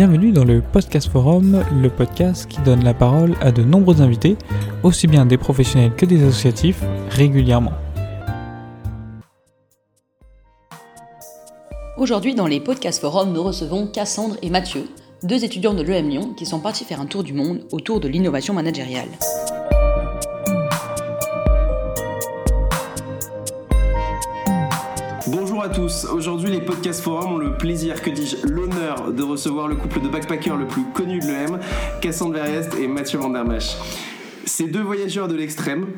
Bienvenue dans le Podcast Forum, le podcast qui donne la parole à de nombreux invités, aussi bien des professionnels que des associatifs, régulièrement. Aujourd'hui, dans les Podcast Forum, nous recevons Cassandre et Mathieu, deux étudiants de l'EM Lyon qui sont partis faire un tour du monde autour de l'innovation managériale. Bonjour à tous, aujourd'hui les podcasts forums ont le plaisir, que dis-je, l'honneur de recevoir le couple de backpackers le plus connu de l'EM, Cassandre Verriest et Mathieu Vandermash. Ces deux voyageurs de l'extrême,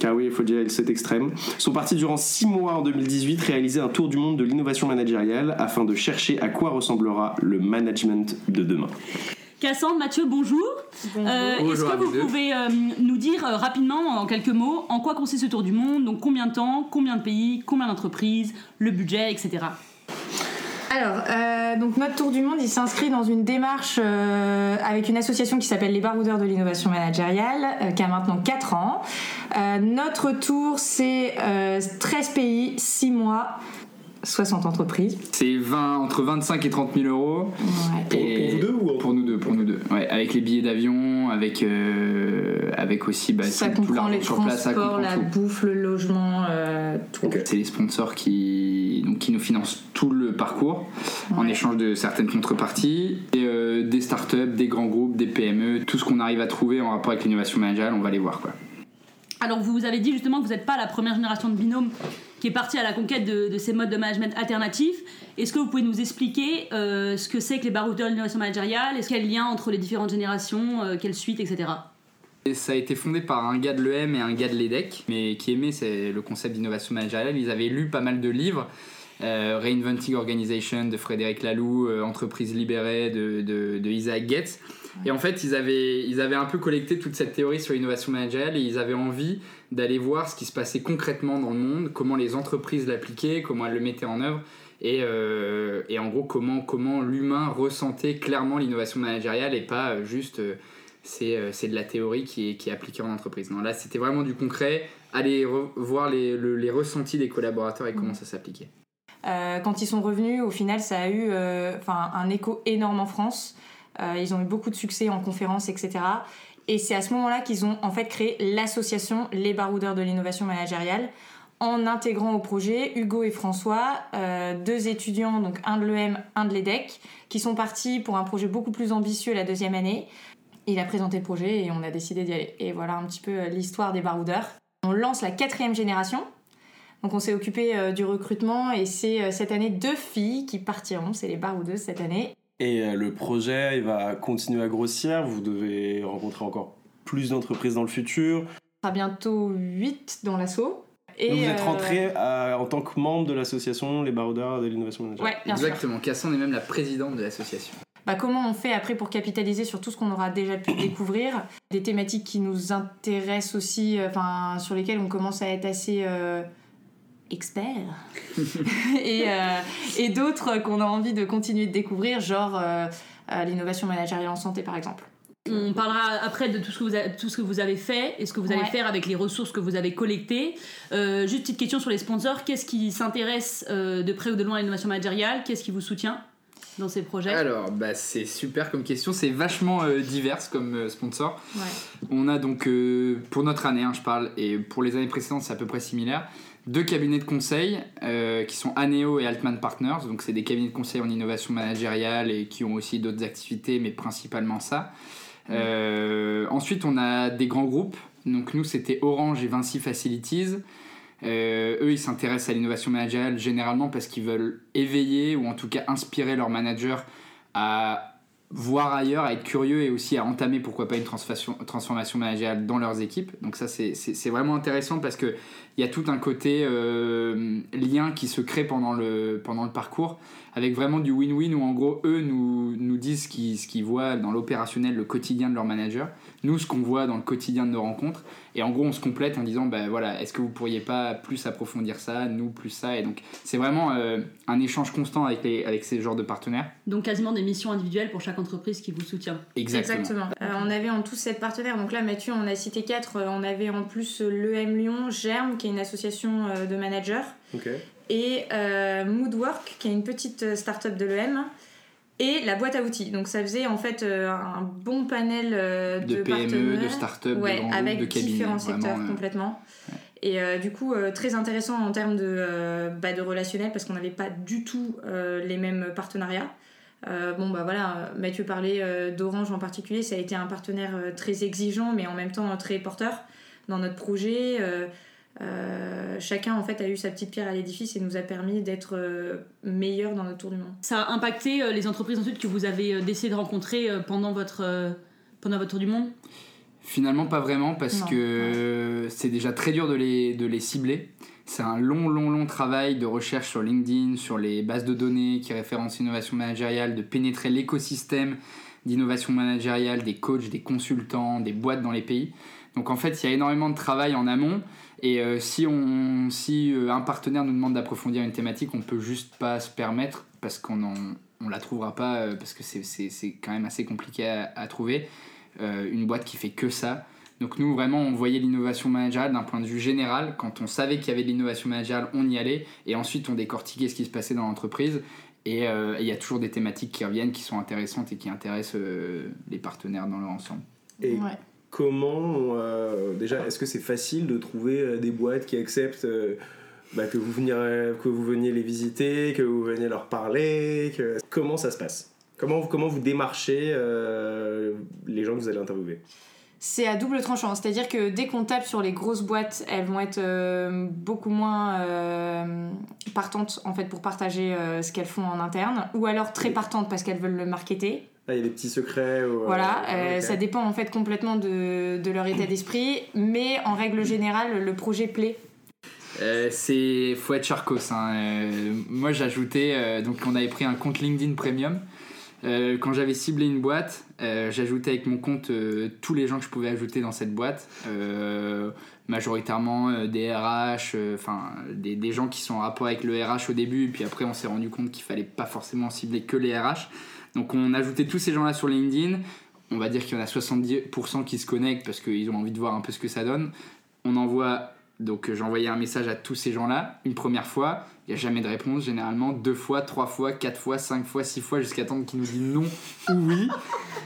car oui, il faut dire cet extrême, sont partis durant six mois en 2018 réaliser un tour du monde de l'innovation managériale afin de chercher à quoi ressemblera le management de demain. Cassandre, Mathieu, bonjour. Bonjour. Euh, Est-ce que vous pouvez euh, nous dire euh, rapidement, en quelques mots, en quoi consiste ce tour du monde Donc combien de temps, combien de pays, combien d'entreprises, le budget, etc. Alors, euh, donc notre tour du monde, il s'inscrit dans une démarche euh, avec une association qui s'appelle les Baroudeurs de l'innovation managériale, euh, qui a maintenant 4 ans. Euh, notre tour, c'est euh, 13 pays, 6 mois, 60 entreprises. C'est 20, entre 25 et 30 000 euros. Ouais. Et- pour vous deux ou Pour nous deux, pour nous deux. Ouais, avec les billets d'avion, avec, euh, avec aussi bah, ça tout- l'argent sur place, ça transports, comprend la tout. bouffe, le logement, euh, tout. C'est les sponsors qui, donc, qui nous financent tout le parcours en échange de certaines contreparties. Et, euh, des startups, des grands groupes, des PME, tout ce qu'on arrive à trouver en rapport avec l'innovation managériale, on va les voir. Quoi. Alors vous vous avez dit justement que vous n'êtes pas la première génération de binômes qui est partie à la conquête de, ces modes de management alternatifs. Est-ce que vous pouvez nous expliquer euh, ce que c'est que les baroudeurs de l'innovation managériale? Est-ce qu'il y a le lien entre les différentes générations euh, Quelle suite, etc. Et ça a été fondé par un gars de l'EM et un gars de l'EDEC, mais qui aimait le concept d'innovation managériale. Ils avaient lu pas mal de livres. euh, Reinventing Organization de Frédéric Laloux, euh, Entreprise libérée de, de, de Isaac Getz. Et en fait, ils avaient, ils avaient un peu collecté toute cette théorie sur l'innovation managériale et ils avaient envie d'aller voir ce qui se passait concrètement dans le monde, comment les entreprises l'appliquaient, comment elles le mettaient en œuvre et, euh, et en gros comment, comment l'humain ressentait clairement l'innovation managériale et pas euh, juste euh, c'est c'est de la théorie qui est, qui est appliquée en entreprise. Non, là c'était vraiment du concret, aller voir les, le- les ressentis des collaborateurs et comment ça s'appliquait. Euh, quand ils sont revenus, au final, ça a eu un écho énorme en France. Ils ont eu beaucoup de succès en conférences, etc. Et c'est à ce moment-là qu'ils ont en fait créé l'association Les Baroudeurs de l'innovation managériale en intégrant au projet Hugo et François, euh, deux étudiants, donc un de l'EM, un de l'EDEC, qui sont partis pour un projet beaucoup plus ambitieux la deuxième année. Il a présenté le projet et on a décidé d'y aller. Et voilà un petit peu euh, l'histoire des baroudeurs. On lance la quatrième génération. Donc on s'est occupé euh, du recrutement et c'est cette année deux filles qui partiront, c'est les baroudeuses cette année. Et euh, le projet, il va continuer à grossir, vous devez rencontrer encore plus d'entreprises dans le futur. Sera bientôt 8 dans l'assaut. Et Donc vous êtes euh, rentré à- en tant que membre de l'association Les Baroudeurs de l'innovation managériale. Ouais, bien sûr. Exactement, Cassandre est même la présidente de l'association. Bah, comment on fait après pour capitaliser sur tout ce qu'on aura déjà pu découvrir? Des thématiques qui nous intéressent aussi, euh, enfin sur lesquelles on commence à être assez euh, expert. et euh, et d'autres qu'on a envie de continuer de découvrir, genre euh, euh, l'innovation managériale en santé par exemple. On parlera après de tout ce que vous, a- tout ce que vous avez fait et ce que vous allez faire avec les ressources que vous avez collectées. Euh, juste petite question sur les sponsors. Qu'est-ce qui s'intéresse euh, de près ou de loin à l'innovation managériale? Qu'est-ce qui vous soutient dans ces projets? Alors, bah, c'est super comme question, c'est vachement euh, divers comme euh, sponsor. Ouais. On a donc, euh, pour notre année, hein, je parle, et pour les années précédentes, c'est à peu près similaire, deux cabinets de conseil euh, qui sont Aneo et Altman Partners. Donc, c'est des cabinets de conseil en innovation managériale et qui ont aussi d'autres activités, mais principalement ça. Euh, ensuite, on a des grands groupes. Donc, nous, c'était Orange et Vinci Facilities. Euh, eux, ils s'intéressent à l'innovation managériale généralement parce qu'ils veulent éveiller ou en tout cas inspirer leurs managers à voir ailleurs, à être curieux et aussi à entamer pourquoi pas une transformation, transformation managériale dans leurs équipes. Donc ça c'est- vraiment intéressant parce que il y a tout un côté euh, lien qui se crée pendant le parcours avec vraiment du win-win où en gros eux nous, nous disent ce qu'ils ce qu'ils voient dans l'opérationnel, le quotidien de leur manager, nous ce qu'on voit dans le quotidien de nos rencontres et en gros on se complète en disant bah voilà est-ce que vous pourriez pas plus approfondir ça, nous plus ça et donc c'est vraiment euh, un échange constant avec, les, avec ces genres de partenaires. Donc quasiment des missions individuelles pour chaque entreprise qui vous soutient. Exactement. Euh, on avait en tout sept partenaires. Donc là, Mathieu, on a cité quatre. Euh, On avait en plus l'EM Lyon, Germe, qui est une association de managers, Ok. Et euh, Moodwork, qui est une petite euh, start-up de l'EM. et la boîte à outils. Donc ça faisait en fait euh, un bon panel euh, de, De PME, de start-up, Ouais, de avec de cabinets. différents secteurs complètement. Et euh, du coup, très intéressant en termes de, bah, de relationnel parce qu'on n'avait pas du tout les mêmes partenariats. Bon, bah voilà, Mathieu parlait d'Orange en particulier, ça a été un partenaire très exigeant mais en même temps très porteur dans notre projet. Euh, chacun en fait a eu sa petite pierre à l'édifice et nous a permis d'être euh, meilleurs dans notre tour du monde. Ça a impacté euh, les entreprises ensuite que vous avez euh, décidé de rencontrer euh, pendant votre, euh, pendant votre tour du monde? Finalement, pas vraiment, parce Non, que c'est déjà très dur de les, de les cibler. C'est un long, long, long travail de recherche sur LinkedIn, sur les bases de données qui référencent l'innovation managériale, de pénétrer l'écosystème d'innovation managériale, des coachs, des consultants, des boîtes dans les pays. Donc en fait, il y a énormément de travail en amont. Et euh, si, on, si euh, un partenaire nous demande d'approfondir une thématique, on peut juste pas se permettre parce qu'on on la trouvera pas, euh, parce que c'est- c'est c'est quand même assez compliqué à, à trouver. euh, une boîte qui fait que ça. Donc nous, vraiment, on voyait l'innovation managériale d'un point de vue général. Quand on savait qu'il y avait de l'innovation managériale, on y allait. Et ensuite, on décortiquait ce qui se passait dans l'entreprise. Et euh, il y a toujours des thématiques qui reviennent, qui sont intéressantes et qui intéressent euh, les partenaires dans leur ensemble. Et Ouais. Comment, euh, déjà, est-ce que c'est facile de trouver euh, des boîtes qui acceptent euh, bah, que, vous veniez, que vous veniez les visiter, que vous veniez leur parler que... Comment ça se passe? Comment, vous- comment vous démarchez euh, les gens que vous allez interviewer? C'est à double tranchant, c'est-à-dire que dès qu'on tape sur les grosses boîtes, elles vont être beaucoup moins partantes en fait pour partager ce qu'elles font en interne, ou alors très partantes parce qu'elles veulent le marketer. Il y a des petits secrets ou, euh, Voilà, ah, euh, ça dépend en fait complètement de, de leur état d'esprit, mais en règle générale, le projet plaît. Euh, c'est faut être charcos. Hein. Euh, moi, j'ajoutais euh, donc on avait pris un compte LinkedIn Premium. Euh, quand j'avais ciblé une boîte, euh, j'ajoutais avec mon compte euh, tous les gens que je pouvais ajouter dans cette boîte, Euh, majoritairement euh, des RH, euh, enfin des, des gens qui sont en rapport avec le RH au début, puis après on s'est rendu compte qu'il fallait pas forcément cibler que les RH. Donc on ajoutait tous ces gens-là sur LinkedIn. On va dire qu'il y en a 70% qui se connectent parce qu'ils ont envie de voir un peu ce que ça donne. On envoie donc envoyé un message à tous ces gens-là une première fois. Il n'y a jamais de réponse, généralement deux fois, trois fois, quatre fois, cinq fois, six fois, jusqu'à temps qu'ils nous disent non ou oui.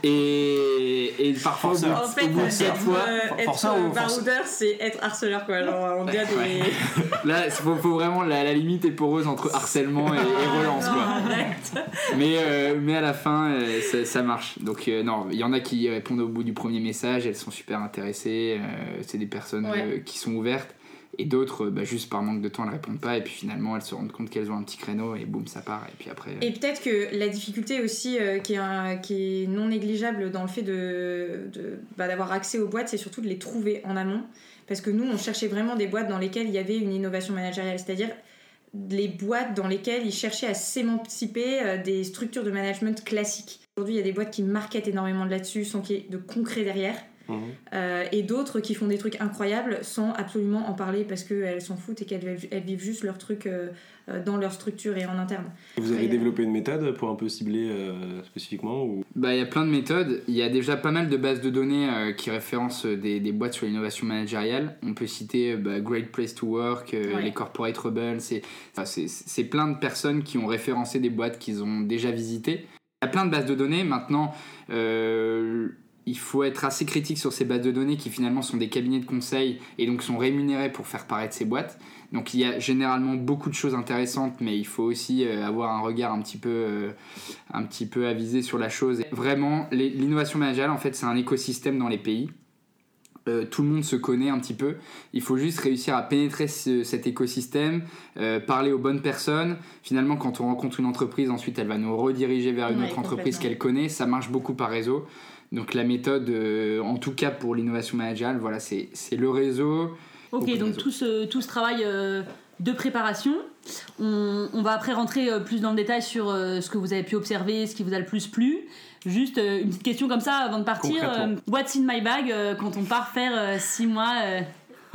Et, et parfois, au. En fait, au bout de sept être, fois, euh, être baroudeur, c'est être harceleur quoi. Genre, on dit à des. Ouais. là, il faut, faut vraiment la, la limite est poreuse entre harcèlement et, et relance. Non, Quoi. arrête. Mais, euh, mais à la fin, euh, ça, ça marche. Donc, euh, non, il y en a qui répondent au bout du premier message, elles sont super intéressées, euh, c'est des personnes Ouais. euh, qui sont ouvertes. Et d'autres, bah, juste par manque de temps, elles répondent pas. Et puis finalement, elles se rendent compte qu'elles ont un petit créneau et boum, ça part. Et puis après. euh, Et peut-être que la difficulté aussi euh, qui, est non négligeable dans le fait de- bah, d'avoir accès aux boîtes, c'est surtout de les trouver en amont. Parce que nous, on cherchait vraiment des boîtes dans lesquelles il y avait une innovation managériale, c'est-à-dire les boîtes dans lesquelles ils cherchaient à s'émanciper euh, des structures de management classiques. Aujourd'hui, il y a des boîtes qui marketent énormément de là-dessus, sans qu'il y ait de concret derrière. Mhm. Euh, et d'autres qui font des trucs incroyables sans absolument en parler parce qu'elles s'en foutent et qu'elles elles vivent juste leur truc euh, euh, dans leur structure et en interne. Vous avez développé une méthode pour un peu cibler euh, spécifiquement ou... Bah, il y a plein de méthodes. Il y a déjà pas mal de bases de données euh, qui référencent des, des boîtes sur l'innovation managériale. On peut citer euh, bah, Great Place to Work, euh, Ouais. les Corporate Rebels. C'est enfin, c'est- c'est plein de personnes qui ont référencé des boîtes qu'ils ont déjà visitées. Il y a plein de bases de données. Maintenant, euh, il faut être assez critique sur ces bases de données qui finalement sont des cabinets de conseil et donc sont rémunérés pour faire paraître ces boîtes. Donc il y a généralement beaucoup de choses intéressantes, mais il faut aussi euh, avoir un regard un petit peu, euh, un petit peu avisé sur la chose. Et vraiment, l'innovation managériale, en fait, c'est un écosystème dans les pays. Euh, tout le monde se connaît un petit peu. Il faut juste réussir à pénétrer ce- cet écosystème, euh, parler aux bonnes personnes. Finalement, quand on rencontre une entreprise, ensuite, elle va nous rediriger vers une Ouais, autre entreprise qu'elle connaît. Ça marche beaucoup par réseau. Donc la méthode, euh, en tout cas pour l'innovation managériale, voilà, c'est le réseau. Ok, donc tout ce, tout ce travail euh, de préparation, on, on va après rentrer euh, plus dans le détail sur euh, ce que vous avez pu observer, ce qui vous a le plus plu. Juste une petite question comme ça avant de partir. What's in my bag quand on part faire 6 mois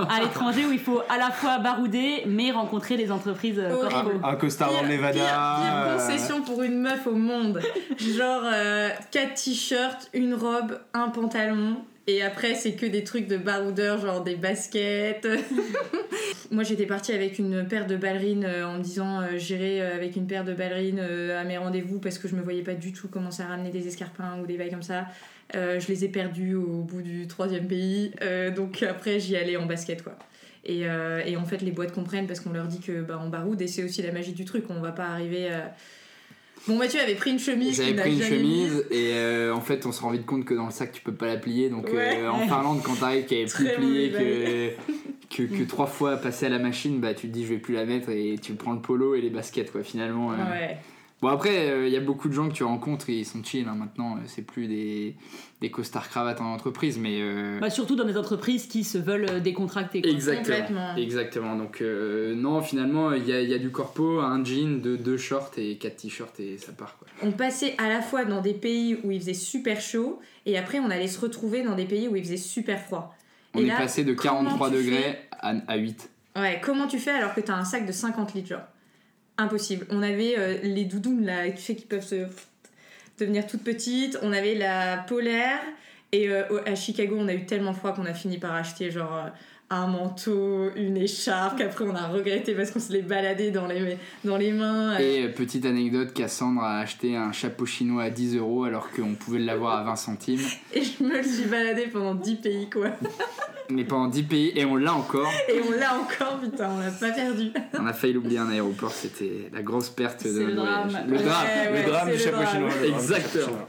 à l'étranger où il faut à la fois barouder mais rencontrer des entreprises euh, Horrible. corpo Un costard dans le Nevada. pire, pire euh, concession pour une meuf au monde. Genre 4 t-shirts, une robe, un pantalon. Et après, c'est que des trucs de baroudeur, genre des baskets. moi j'étais partie avec une paire de ballerines euh, en me disant euh, j'irai euh, avec une paire de ballerines euh, à mes rendez-vous parce que je me voyais pas du tout commencer à ramener des escarpins ou des bails comme ça. Euh, je les ai perdus au bout du troisième pays, euh, donc après j'y allais en basket quoi. Et, euh, et en fait les boîtes comprennent parce qu'on leur dit que bah, on baroude et c'est aussi la magie du truc, on va pas arriver. Bon Mathieu avait pris une chemise. J'avais pris une mise. chemise et euh, en fait on se rend vite compte que dans le sac tu peux pas la plier donc euh, en Finlande quand t'arrives qu'elle est plus pliée que, que, que trois fois passée à la machine bah tu te dis je vais plus la mettre et tu prends le polo et les baskets quoi finalement. Ouais. Bon après il y a beaucoup de gens que tu rencontres et ils sont chill hein, maintenant euh, c'est plus des, des costards cravates en entreprise mais... euh, Bah, surtout dans des entreprises qui se veulent euh, décontracter. Exactement. Complètement. Exactement. Donc, euh, non, finalement, il y a, il y a du corpo, un jean, deux, deux shorts et quatre t-shirts et ça part. Quoi. On passait à la fois dans des pays où il faisait super chaud et après on allait se retrouver dans des pays où il faisait super froid. On Et est là, passé de comment 43 tu degrés fais à, à 8. Ouais, comment tu fais alors que t'as un sac de 50 litres genre? Impossible. On avait euh, les doudounes là, tu sais, qui peuvent se devenir toutes petites. On avait la polaire et euh, à Chicago on a eu tellement froid qu'on a fini par acheter genre euh, un manteau, une écharpe qu'après on a regretté parce qu'on se les baladait dans les, dans les mains. Et euh, petite anecdote, Cassandre a acheté un chapeau chinois à 10 euros alors qu'on pouvait l'avoir à 20 centimes. Et je me le suis baladée pendant 10 pays quoi. Mais pendant 10 pays, et on l'a encore. Et on l'a encore, putain, on l'a pas perdu. On a failli l'oublier un aéroport, c'était la grosse perte de C'est le drame. voyage. Le Ouais, drame. ouais, le drame du le chapeau drame. chinois. Exactement.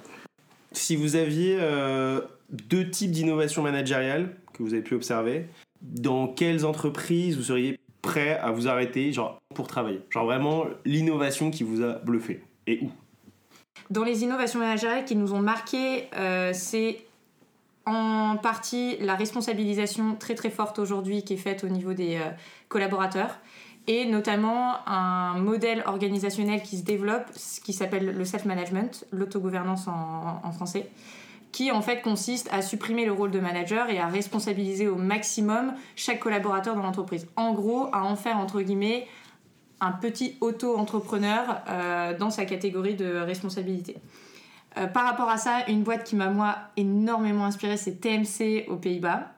Si vous aviez euh, deux types d'innovation managériale que vous avez pu observer, dans quelles entreprises vous seriez prêt à vous arrêter genre, pour travailler? Genre vraiment l'innovation qui vous a bluffé. Et où? Dans les innovations managériales qui nous ont marqué, euh, c'est en partie la responsabilisation très très forte aujourd'hui qui est faite au niveau des euh, collaborateurs et notamment un modèle organisationnel qui se développe, ce qui s'appelle le self-management, l'autogouvernance en, en français, qui en fait consiste à supprimer le rôle de manager et à responsabiliser au maximum chaque collaborateur dans l'entreprise. En gros, à en faire entre guillemets un petit auto-entrepreneur euh, dans sa catégorie de responsabilité. Euh, par rapport à ça, une boîte qui m'a moi énormément inspirée, c'est TMC aux Pays-Bas.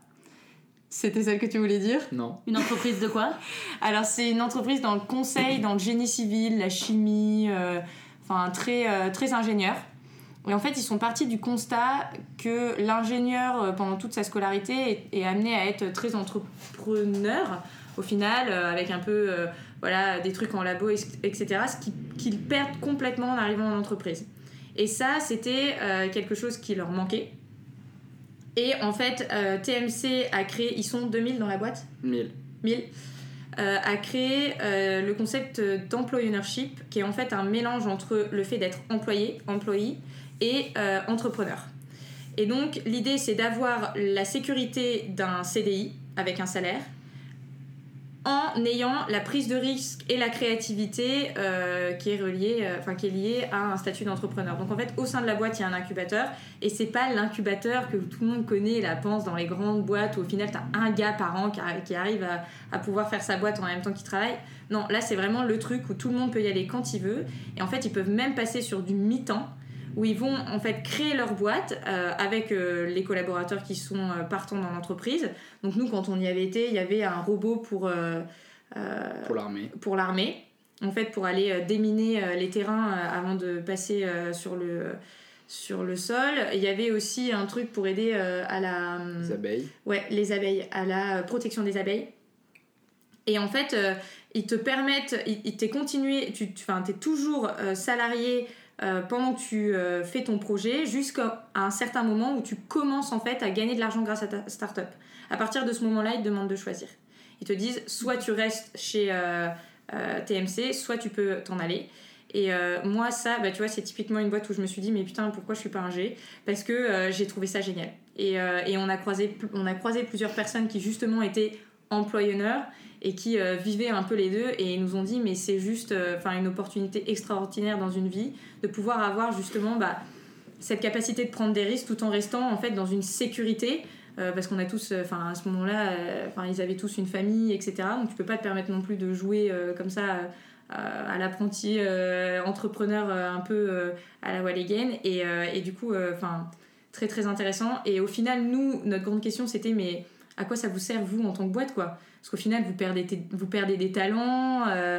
C'était celle que tu voulais dire? Non. Une entreprise de quoi? Alors c'est une entreprise dans le conseil, dans le génie civil, la chimie, euh, enfin très, euh, très ingénieur. Et en fait, ils sont partis du constat que l'ingénieur, euh, pendant toute sa scolarité, est, est amené à être très entrepreneur, au final, euh, avec un peu euh, voilà, des trucs en labo, etc., ce qui- qu'ils perdent complètement en arrivant en entreprise. Et ça, c'était euh, quelque chose qui leur manquait. Et en fait, euh, TMC a créé, ils sont 2000 dans la boîte? 1000. 1000, euh, a créé euh, le concept d'employeurship, qui est en fait un mélange entre le fait d'être employé, employé et euh, entrepreneur. Et donc, l'idée, c'est d'avoir la sécurité d'un CDI avec un salaire, en ayant la prise de risque et la créativité euh, qui est reliée, euh, enfin qui est liée à un statut d'entrepreneur. Donc en fait, au sein de la boîte, il y a un incubateur et c'est pas l'incubateur que tout le monde connaît, la pense dans les grandes boîtes où au final, tu as un gars par an qui arrive à, à pouvoir faire sa boîte en même temps qu'il travaille. Non, là, c'est vraiment le truc où tout le monde peut y aller quand il veut et en fait, ils peuvent même passer sur du mi-temps où ils vont en fait créer leur boîte euh, avec euh, les collaborateurs qui sont euh, partants dans l'entreprise. Donc nous, quand on y avait été, il y avait un robot pour, Pour l'armée. pour l'armée, en fait pour aller déminer les terrains avant de passer sur, le, sur le sol. Il y avait aussi un truc pour aider à la... Les abeilles. Ouais, les abeilles, à la protection des abeilles. Et en fait, ils te permettent, ils, t'es continué, tu, tu es toujours salarié euh, pendant que tu euh, fais ton projet jusqu'à un certain moment où tu commences en fait à gagner de l'argent grâce à ta startup. À partir de ce moment-là, ils te demandent de choisir. Ils te disent soit tu restes chez euh, TMC, soit tu peux t'en aller. Et moi, ça, bah, tu vois, c'est typiquement une boîte où je me suis dit, mais putain, pourquoi je suis pas un G? Parce que j'ai trouvé ça génial. Et, et on, a croisé, on a croisé plusieurs personnes qui justement étaient employeurs et qui euh, vivaient un peu les deux et ils nous ont dit, mais c'est juste euh, une opportunité extraordinaire dans une vie de pouvoir avoir justement bah, cette capacité de prendre des risques tout en restant en fait dans une sécurité. euh, parce qu'on a tous, enfin à ce moment-là, enfin ils avaient tous une famille, etc. Donc tu peux pas te permettre non plus de jouer comme ça à l'apprenti entrepreneur un peu à la Walligan et, et du coup enfin très très intéressant et au final nous notre grande question c'était mais à quoi ça vous sert vous en tant que boîte quoi? Parce qu'au final, vous perdez, des talents. euh,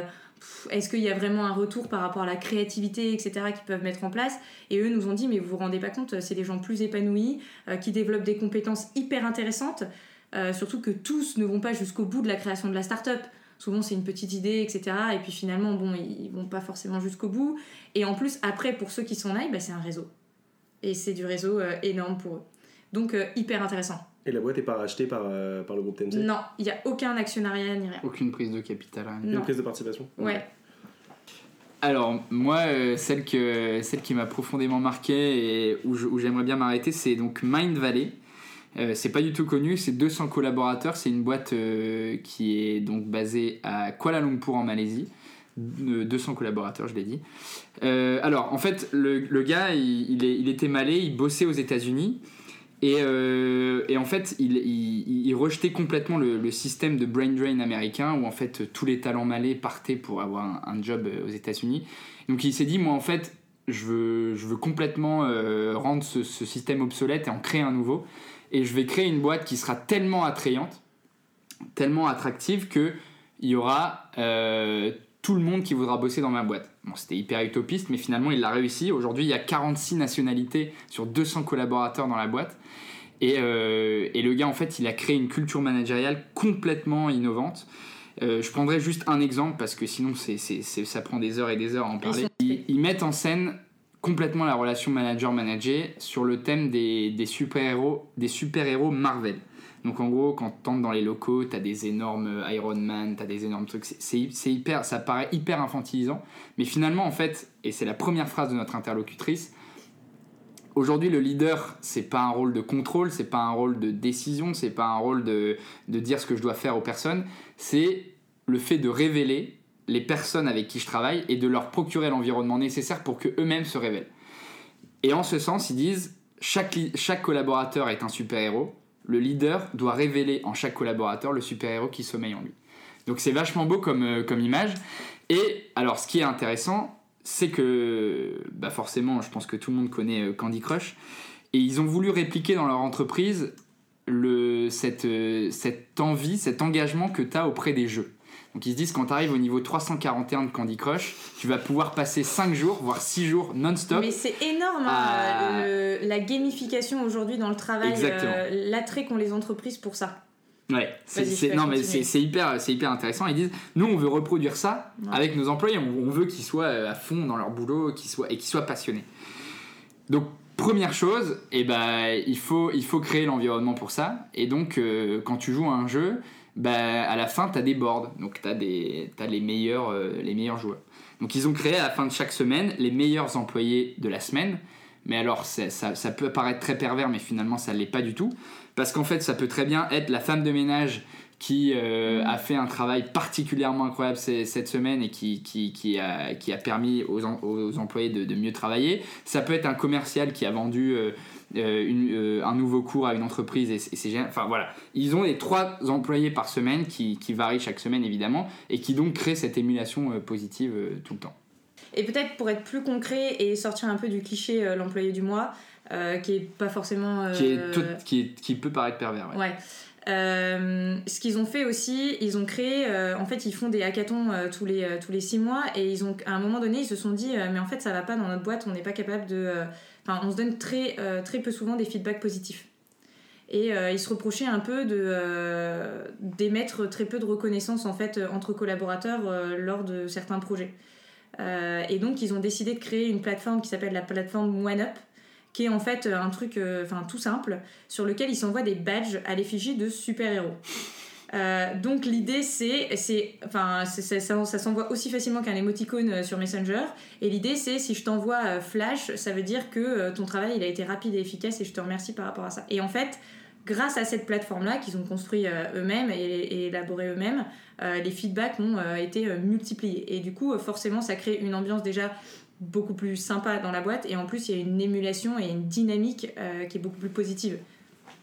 Est-ce qu'il y a vraiment un retour par rapport à la créativité, etc., qu'ils peuvent mettre en place? Et eux nous ont dit, mais vous vous rendez pas compte, c'est des gens plus épanouis, euh, qui développent des compétences hyper intéressantes, euh, surtout que tous ne vont pas jusqu'au bout de la création de la start-up. Souvent, c'est une petite idée, etc. Et puis finalement, bon, ils vont pas forcément jusqu'au bout. Et en plus, après, pour ceux qui s'en aillent, bah, c'est un réseau. Et c'est du réseau énorme pour eux. Donc, euh, hyper intéressant. Et la boîte est pas rachetée par, euh, par le groupe TMC Non, il n'y a aucun actionnariat ni rien. Aucune prise de capital. rien. Une Non. prise de participation Ouais. Alors, moi, euh, celle, que, celle qui m'a profondément marqué et où, j'aimerais bien m'arrêter, c'est donc Mind Valley. Euh, c'est pas du tout connu, c'est 200 collaborateurs, c'est une boîte euh, qui est donc basée à Kuala Lumpur en Malaisie. Euh, 200 collaborateurs, je l'ai dit. Euh, alors, en fait, le, le gars, il, il est- il était malais, il bossait aux États-Unis. Et, euh, et en fait, il, rejetait complètement le, système de brain drain américain où en fait tous les talents malais partaient pour avoir un, job euh, aux États-Unis. Donc il s'est dit, moi en fait, je veux, complètement euh, rendre ce, système obsolète et en créer un nouveau. Et je vais créer une boîte qui sera tellement attrayante, tellement attractive que il y aura tout le monde qui voudra bosser dans ma boîte. Bon, c'était hyper utopiste, mais finalement il l'a réussi. Aujourd'hui, il y a 46 nationalités sur 200 collaborateurs dans la boîte. Et, euh, et le gars, en fait, il a créé une culture managériale complètement innovante. Euh, je prendrai juste un exemple parce que sinon c'est, c'est- c'est- ça prend des heures et des heures à en parler. Ils, ils mettent en scène complètement la relation manager-manager sur le thème des, des super-héros des super-héros Marvel. Donc en gros, quand tu entres dans les locaux, tu as des énormes Iron Man, tu as des énormes trucs. C'est, hyper, ça paraît hyper infantilisant. Mais finalement, en fait, et c'est la première phrase de notre interlocutrice, Aujourd'hui, le leader, c'est pas un rôle de contrôle, c'est pas un rôle de décision, c'est pas un rôle de, de dire ce que je dois faire aux personnes, c'est le fait de révéler les personnes avec qui je travaille et de leur procurer l'environnement nécessaire pour que eux-mêmes se révèlent. Et en ce sens, ils disent chaque, chaque collaborateur est un super-héros, le leader doit révéler en chaque collaborateur le super-héros qui sommeille en lui. Donc c'est vachement beau comme, euh, image. Et alors, ce qui est intéressant, c'est que bah forcément, je pense que tout le monde connaît euh, Candy Crush, et ils ont voulu répliquer dans leur entreprise cette, euh, cette envie, cet engagement que tu as auprès des jeux. Donc ils se disent quand tu arrives au niveau 341 de Candy Crush, tu vas pouvoir passer 5 jours, voire 6 jours non-stop. Mais c'est énorme, hein, le- la gamification aujourd'hui dans le travail, euh, l'attrait qu'ont les entreprises pour ça. Ouais, c'est, non mais c'est, hyper, c'est hyper intéressant. Ils disent, nous on veut reproduire ça Ouais. avec nos employés. On, on veut qu'ils soient euh, à fond dans leur boulot, qu'ils soient et qu'ils soient passionnés. Donc première chose, eh ben il faut, il faut créer l'environnement pour ça. Et donc euh, quand tu joues à un jeu, bah, à la fin tu as des boards, donc tu as des, t'as les meilleurs, euh, les meilleurs joueurs. Donc ils ont créé à la fin de chaque semaine les meilleurs employés de la semaine. Mais alors ça, ça peut paraître très pervers, mais finalement ça l'est pas du tout. Parce qu'en fait, ça peut très bien être la femme de ménage qui euh, a fait un travail particulièrement incroyable cette semaine et qui, qui, qui, a, qui a permis aux, aux employés de, de mieux travailler. Ça peut être un commercial qui a vendu euh, euh, une- euh, un nouveau cours à une entreprise et, c'est- génial. Enfin voilà, ils ont les trois employés par semaine qui, qui varient chaque semaine évidemment et qui donc créent cette émulation positive tout le temps. Et peut-être pour être plus concret et sortir un peu du cliché l'employé du mois, qui est pas forcément. Qui, est tout- qui, est- qui peut paraître pervers. ouais. Ouais. Euh, ce qu'ils ont fait aussi, ils ont créé, euh, en fait, ils font des hackathons euh, tous, les, tous les six mois et ils ont, à un moment donné, ils se sont dit, mais en fait, ça va pas dans notre boîte, on n'est pas capable de. Enfin, on se donne très, très peu souvent des feedbacks positifs. Et ils se reprochaient un peu de d'émettre très peu de reconnaissance en fait entre collaborateurs lors de certains projets. Et donc ils ont décidé de créer une plateforme qui s'appelle la plateforme OneUp, qui est en fait un truc, euh, enfin tout simple, sur lequel ils s'envoient des badges à l'effigie de super-héros. Euh, donc l'idée c'est, c'est, enfin ça, s'envoie aussi facilement qu'un émoticône euh, sur Messenger. Et l'idée c'est si je t'envoie euh, Flash, ça veut dire que euh, ton travail il a été rapide et efficace et je te remercie par rapport à ça. Et en fait, grâce à cette plateforme là qu'ils ont construit euh, eux-mêmes et, élaboré eux-mêmes, euh, les feedbacks ont euh, été euh, multipliés. Et du coup, euh, forcément, ça crée une ambiance déjà beaucoup plus sympa dans la boîte et en plus il y a une émulation et une dynamique euh, qui est beaucoup plus positive.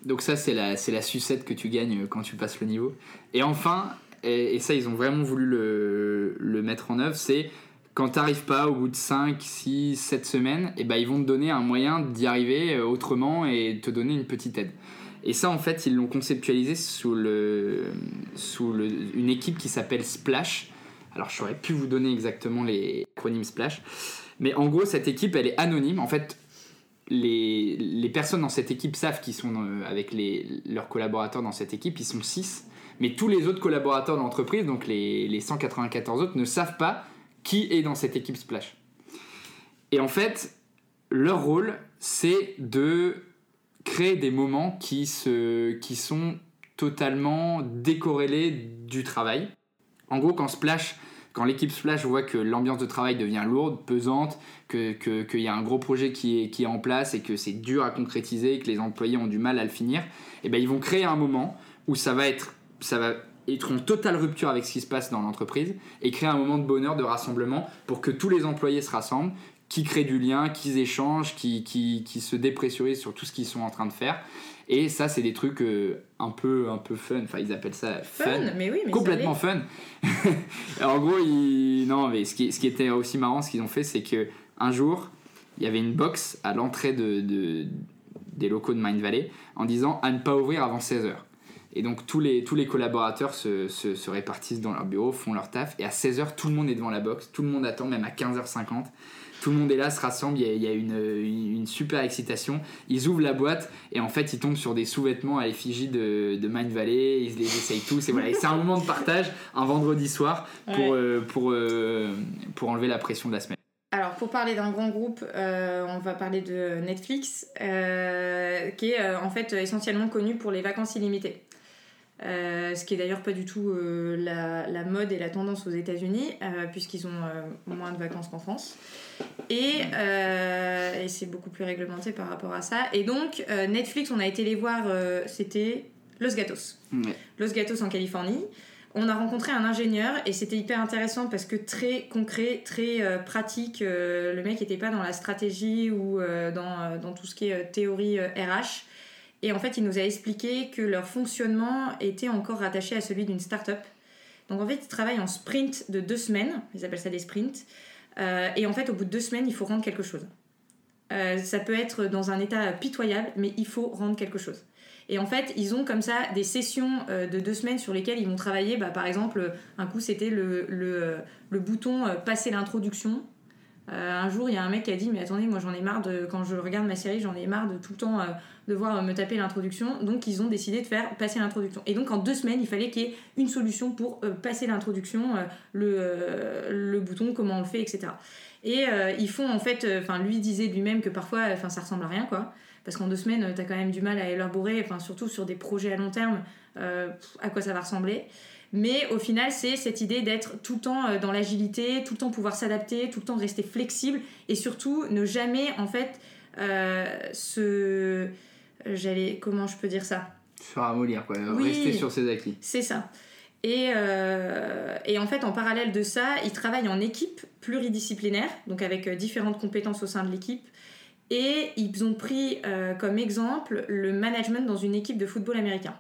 Donc ça, c'est la, c'est la sucette que tu gagnes quand tu passes le niveau. Et enfin, et, ça, ils ont vraiment voulu le, le mettre en œuvre, c'est quand t'arrives pas au bout de 5, 6, 7 semaines, et ben ils vont te donner un moyen d'y arriver euh, autrement et te donner une petite aide. Et ça, en fait, ils l'ont conceptualisé sous, le, sous le, une équipe qui s'appelle Splash. Alors, je saurais plus vous donner exactement les acronymes Splash. Mais en gros, cette équipe, elle est anonyme. En fait, les, les personnes dans cette équipe savent qu'ils sont euh, avec les, leurs collaborateurs dans cette équipe. Ils sont 6. Mais tous les autres collaborateurs de l'entreprise, donc les, les 194 autres, ne savent pas qui est dans cette équipe Splash. Et en fait, leur rôle, c'est de créer des moments qui, se, qui sont totalement décorrélés du travail. En gros, quand Splash, quand l'équipe Splash voit que l'ambiance de travail devient lourde, pesante, qu'il y a un gros projet qui est, en place et que c'est dur à concrétiser, que les employés ont du mal à le finir, et eh ben ils vont créer un moment où ça va être, ça va être en totale rupture avec ce qui se passe dans l'entreprise et créer un moment de bonheur, de rassemblement pour que tous les employés se rassemblent, qui créent du lien, qui échangent, qui, qui se dépressurisent sur tout ce qu'ils sont en train de faire. Et ça, c'est des trucs euh, un, peu, un peu fun. Enfin, ils appellent ça fun. Fun, mais oui, mais complètement fun. en gros, ils... non, mais ce qui, ce qui était aussi marrant, ce qu'ils ont fait, c'est que un jour, il y avait une box à l'entrée de, de- des locaux de Mind Valley en disant à ne pas ouvrir avant 16h. Et donc tous les, tous les collaborateurs se, se, se répartissent dans leur bureau, font leur taf, et à 16h, tout le monde est devant la box, tout le monde attend, même à 15h50. Tout le monde est là, se rassemble, il y a, il y a une, une, une super excitation. Ils ouvrent la boîte et en fait ils tombent sur des sous-vêtements à l'effigie de, de Mind Valley, ils les essayent tous et voilà. Et c'est un moment de partage, un vendredi soir, pour, Ouais. euh, pour, euh, pour enlever la pression de la semaine. Alors, pour parler d'un grand groupe, euh, on va parler de Netflix, euh, qui est euh, en fait essentiellement connu pour les vacances illimitées. Euh, ce qui est d'ailleurs pas du tout euh, la, la mode et la tendance aux États-Unis, euh, puisqu'ils ont moins de vacances qu'en France. Et, et c'est beaucoup plus réglementé par rapport à ça. Et donc, Netflix, on a été les voir, c'était Los Gatos. Los Gatos en Californie. On a rencontré un ingénieur et c'était hyper intéressant parce que très concret, très pratique. le mec n'était pas dans la stratégie ou dans, dans tout ce qui est théorie RH. Et en fait, il nous a expliqué que leur fonctionnement était encore rattaché à celui d'une start-up. Donc en fait, ils travaillent en sprint de deux semaines. Ils appellent ça des sprints. Euh, et en fait, au bout de deux semaines, il faut rendre quelque chose. Euh, ça peut être dans un état pitoyable, mais il faut rendre quelque chose. Et en fait, ils ont comme ça des sessions euh, de deux semaines sur lesquelles ils vont travailler. Bah, par exemple, un coup, c'était le, le, bouton passer l'introduction. Euh, un jour, il y a un mec qui a dit Mais attendez, moi j'en ai marre de. Quand je regarde ma série, j'en ai marre de tout le temps euh, devoir euh, me taper l'introduction. Donc, ils ont décidé de faire passer l'introduction. Et donc, en deux semaines, il fallait qu'il y ait une solution pour passer l'introduction, le, bouton, comment on le fait, etc. Et ils font en fait. Enfin, lui disait lui-même que parfois, enfin, ça ressemble à rien, quoi. Parce qu'en deux semaines, t'as quand même du mal à élaborer, surtout sur des projets à long terme, à quoi ça va ressembler. Mais au final, c'est cette idée d'être tout le temps euh, dans l'agilité, tout le temps pouvoir s'adapter, tout le temps rester flexible et surtout ne jamais, en fait, euh, se. J'allais. Comment je peux dire ça? Se ramollir, quoi. Oui. Rester sur ses acquis. C'est ça. Et, euh, et en fait, en parallèle de ça, ils travaillent en équipe pluridisciplinaire, donc avec différentes compétences au sein de l'équipe. Et ils ont pris euh, comme exemple le management dans une équipe de football américain.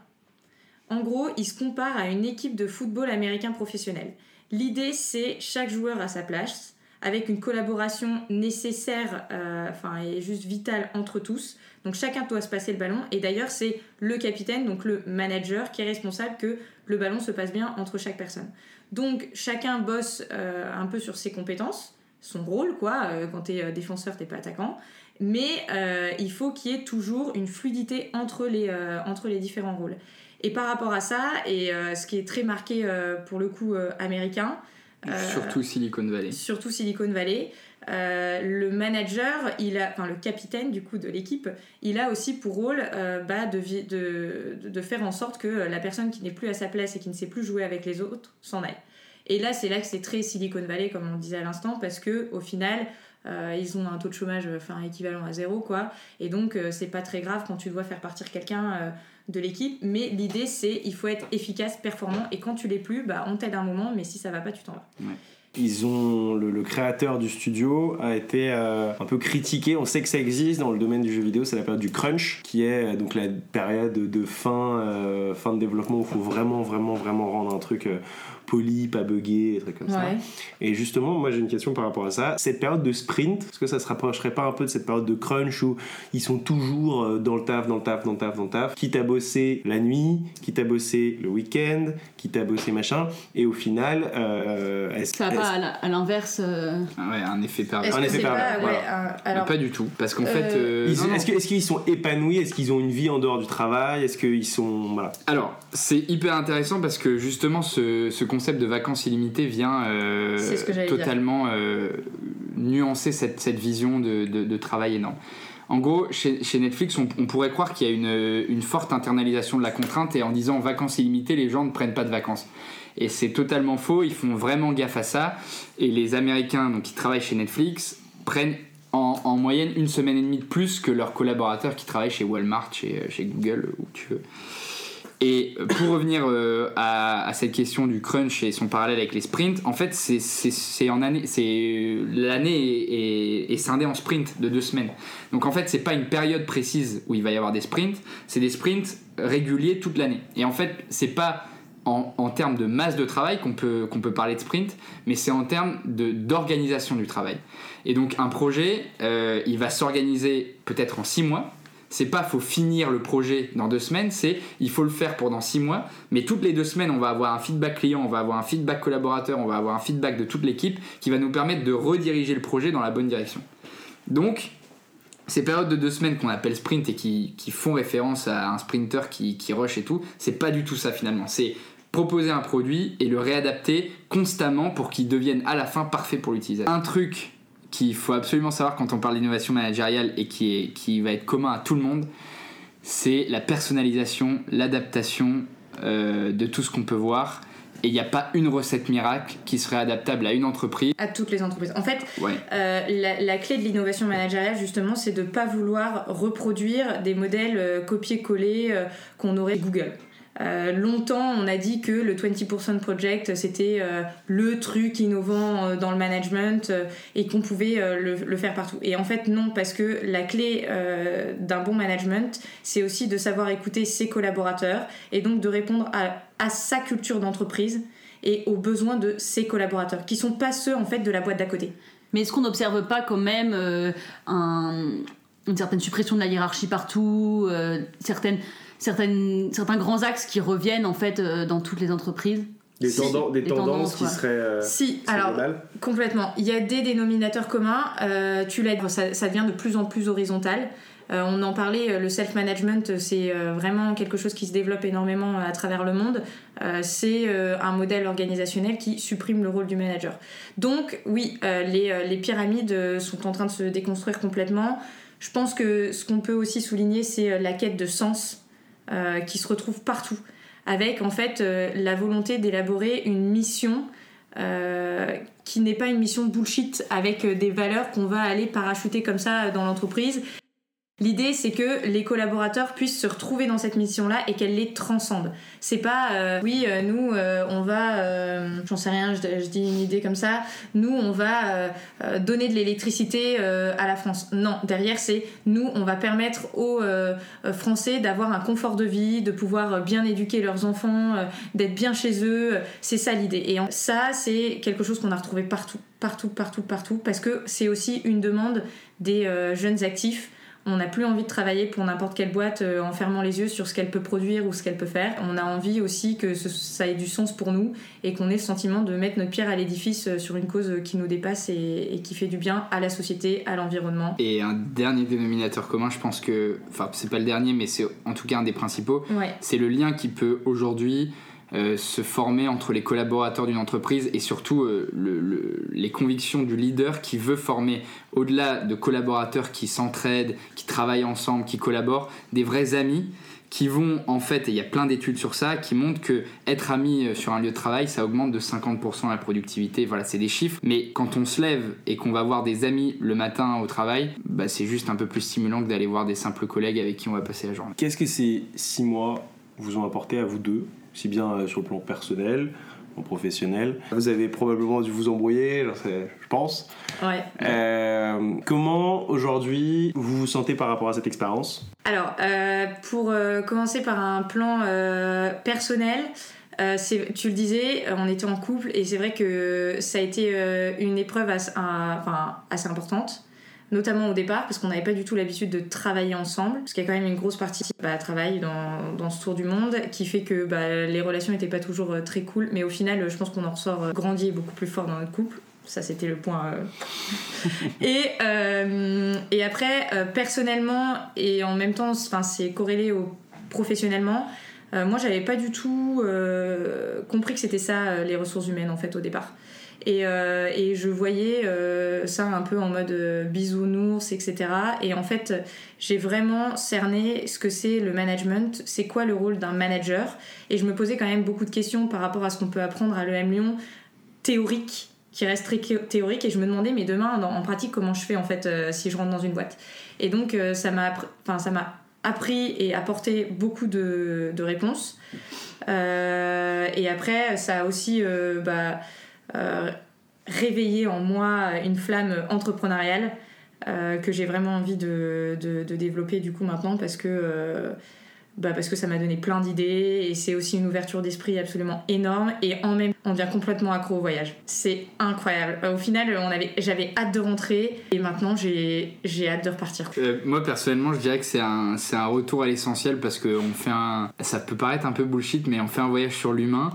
En gros, ils se comparent à une équipe de football américain professionnel. L'idée, c'est chaque joueur à sa place, avec une collaboration nécessaire, euh, et juste vitale entre tous. Donc chacun doit se passer le ballon. Et d'ailleurs, c'est le capitaine, donc le manager, qui est responsable que le ballon se passe bien entre chaque personne. Donc chacun bosse euh, un peu sur ses compétences, son rôle, quoi. Euh, quand t'es euh, défenseur, t'es pas attaquant. Mais il faut qu'il y ait toujours une fluidité entre les, entre les différents rôles. Et par rapport à ça, et euh, ce qui est très marqué euh, pour le coup euh, américain, Surtout Silicon Valley. surtout Silicon Valley. Euh, le manager, il a, enfin le capitaine du coup de l'équipe, il a aussi pour rôle euh, bah, de, faire en sorte que la personne qui n'est plus à sa place et qui ne sait plus jouer avec les autres s'en aille. Et là, c'est là que c'est très Silicon Valley, comme on le disait à l'instant, parce que au final, euh, ils ont un taux de chômage enfin, équivalent à zéro, quoi. Et donc, c'est pas très grave quand tu dois faire partir quelqu'un de l'équipe. Mais l'idée, c'est il faut être efficace, performant, et quand tu l'es plus, bah, on t'aide un moment, mais si ça va pas, tu t'en vas. Ils ont le, le créateur du studio a été euh, un peu critiqué. On sait que ça existe dans le domaine du jeu vidéo. C'est la période du crunch, qui est euh, donc la période de fin, euh, fin de développement où il faut vraiment, vraiment, vraiment rendre un truc euh, poli, pas buggé, des trucs comme ça. Ouais. Et justement, moi j'ai une question par rapport à ça. Cette période de sprint, est-ce que ça se rapprocherait pas un peu de cette période de crunch où ils sont toujours euh, dans le taf, dans le taf, dans le taf, dans le taf, quitte à bosser la nuit, quitte à bosser le week-end, quitte à bosser machin, et au final, euh, est-ce Ça va pas à l'inverse. euh, Ah Ouais, un effet pervers. Un effet pas, voilà. ouais, un- Mais alors, pas du tout, parce qu'en Euh, fait. euh, non. est-ce qu'ils sont épanouis? Est-ce qu'ils ont une vie en dehors du travail? Est-ce qu'ils sont. Voilà. Alors, c'est hyper intéressant parce que justement, ce, ce concept de vacances illimitées vient euh, ce totalement euh, nuancer cette, cette vision de, de- de travail énorme. En gros, chez, chez Netflix, on, on pourrait croire qu'il y a une, une forte internalisation de la contrainte et en disant vacances illimitées, les gens ne prennent pas de vacances. Et c'est totalement faux, ils font vraiment gaffe à ça. Et les Américains donc, qui travaillent chez Netflix prennent en, en moyenne une semaine et demie de plus que leurs collaborateurs qui travaillent chez Walmart, chez, chez Google, où tu veux. Et pour revenir euh, à, cette question du crunch et son parallèle avec les sprints, en fait, l'année est, est- est scindée en sprints de deux semaines. Donc en fait, c'est pas une période précise où il va y avoir des sprints, c'est des sprints réguliers toute l'année. Et en fait, c'est pas en, termes de masse de travail qu'on peut, qu'on peut parler de sprint, mais c'est en termes d'organisation du travail. Et donc un projet, euh, il va s'organiser peut-être en six mois. C'est pas faut finir le projet dans deux semaines, c'est il faut le faire pendant six mois, mais toutes les deux semaines on va avoir un feedback client, on va avoir un feedback collaborateur, on va avoir un feedback de toute l'équipe qui va nous permettre de rediriger le projet dans la bonne direction. Donc ces périodes de deux semaines qu'on appelle sprint et qui, qui font référence à un sprinter qui, qui rush et tout, c'est pas du tout ça finalement. C'est proposer un produit et le réadapter constamment pour qu'il devienne à la fin parfait pour l'utilisateur. Un truc qu'il faut absolument savoir quand on parle d'innovation managériale et qui, est, qui va être commun à tout le monde, c'est la personnalisation, l'adaptation euh, de tout ce qu'on peut voir. Et il n'y a pas une recette miracle qui serait adaptable à une entreprise. à toutes les entreprises. En fait, Ouais. Euh, la, la clé de l'innovation managériale, justement, c'est de ne pas vouloir reproduire des modèles euh, copier-coller euh, qu'on aurait Google. Euh, longtemps, on a dit que le 20% Project, c'était euh, le truc innovant euh, dans le management et qu'on pouvait le, faire partout. Et en fait, non, parce que la clé d'un bon management, c'est aussi de savoir écouter ses collaborateurs et donc de répondre à, sa culture d'entreprise et aux besoins de ses collaborateurs, qui sont pas ceux en fait de la boîte d'à côté. Mais est-ce qu'on n'observe pas quand même un- une certaine suppression de la hiérarchie partout, certaines, certaines, certains grands axes qui reviennent en fait euh, dans toutes les entreprises Des, Si, tenden- des des tendances, tendances, qui ouais. seraient. euh, Si, alors globales. complètement. Il y a des dénominateurs communs. euh, tu l'as dit, ça, ça devient de plus en plus horizontal. Euh, on en parlait, le self-management, c'est euh, vraiment quelque chose qui se développe énormément à travers le monde. Euh, c'est euh, un modèle organisationnel qui supprime le rôle du manager. Donc oui, euh, les, euh, les pyramides sont en train de se déconstruire complètement. Je pense que ce qu'on peut aussi souligner, c'est la quête de sens euh, qui se retrouve partout, avec en fait euh, la volonté d'élaborer une mission euh, qui n'est pas une mission bullshit avec des valeurs qu'on va aller parachuter comme ça dans l'entreprise. L'idée, c'est que les collaborateurs puissent se retrouver dans cette mission-là et qu'elle les transcende. C'est pas, euh, oui, euh, nous, euh, on va, j'en sais rien, je, dis une idée comme ça, nous, on va donner de l'électricité à la France. Non, derrière, c'est nous, on va permettre aux Français d'avoir un confort de vie, de pouvoir bien éduquer leurs enfants, d'être bien chez eux. C'est ça l'idée. Et ça, c'est quelque chose qu'on a retrouvé partout, partout, partout, partout, parce que c'est aussi une demande des jeunes actifs. On n'a plus envie de travailler pour n'importe quelle boîte euh, en fermant les yeux sur ce qu'elle peut produire ou ce qu'elle peut faire. On a envie aussi que ce- ça ait du sens pour nous et qu'on ait le sentiment de mettre notre pierre à l'édifice euh, sur une cause euh, qui nous dépasse et, et qui fait du bien à la société, à l'environnement. Et un dernier dénominateur commun, je pense que, enfin, c'est pas le dernier, mais c'est en tout cas un des principaux, Ouais. c'est le lien qui peut aujourd'hui euh, se former entre les collaborateurs d'une entreprise et surtout euh, le- le- les convictions du leader qui veut former, au-delà de collaborateurs qui s'entraident, qui travaillent ensemble, qui collaborent, des vrais amis qui vont en fait, et il y a plein d'études sur ça, qui montrent que être ami euh, sur un lieu de travail, ça augmente de 50% la productivité. Voilà, c'est des chiffres. Mais quand on se lève et qu'on va voir des amis le matin au travail, bah, c'est juste un peu plus stimulant que d'aller voir des simples collègues avec qui on va passer la journée. Qu'est-ce que ces six mois vous ont apporté à vous deux, si bien euh, sur le plan personnel en professionnel. Vous avez probablement dû vous embrouiller, je pense. Ouais. Euh, comment aujourd'hui vous vous sentez par rapport à cette expérience? Alors, euh, pour euh, commencer par un plan personnel, tu le disais, on était en couple et c'est vrai que ça a été une épreuve assez, un- enfin, assez importante, notamment au départ parce qu'on n'avait pas du tout l'habitude de travailler ensemble, parce qu'il y a quand même une grosse partie bah, travail dans, dans ce tour du monde qui fait que bah, les relations n'étaient pas toujours euh, très cool, mais au final, je pense qu'on en ressort euh, grandi et beaucoup plus fort dans notre couple. Ça, c'était le point. euh. et, euh, et après, euh, personnellement, et en même temps, c'est corrélé au professionnellement, euh, moi, j'avais pas du tout euh, compris que c'était ça, euh, les ressources humaines, en fait, au départ. Et, euh, et je voyais euh, ça un peu en mode euh, bisounours, etc. Et en fait, j'ai vraiment cerné ce que c'est le management, c'est quoi le rôle d'un manager? Et je me posais quand même beaucoup de questions par rapport à ce qu'on peut apprendre à l'EM Lyon, théorique, qui reste très théorique. Et je me demandais, mais demain, en pratique, comment je fais en fait si je rentre dans une boîte? Et donc, ça m'a enfin, ça m'a appris et apporté beaucoup de, réponses. Et après, ça a aussi bah, réveillé en moi une flamme entrepreneuriale euh, que j'ai vraiment envie de, de, développer du coup maintenant parce que, euh, bah, parce que ça m'a donné plein d'idées et c'est aussi une ouverture d'esprit absolument énorme et en même temps on devient complètement accro au voyage. C'est incroyable. Au final, j'avais hâte de rentrer et maintenant j'ai, hâte de repartir. Euh, moi personnellement je dirais que c'est un, c'est un retour à l'essentiel parce que on fait un ça peut paraître un peu bullshit mais on fait un voyage sur l'humain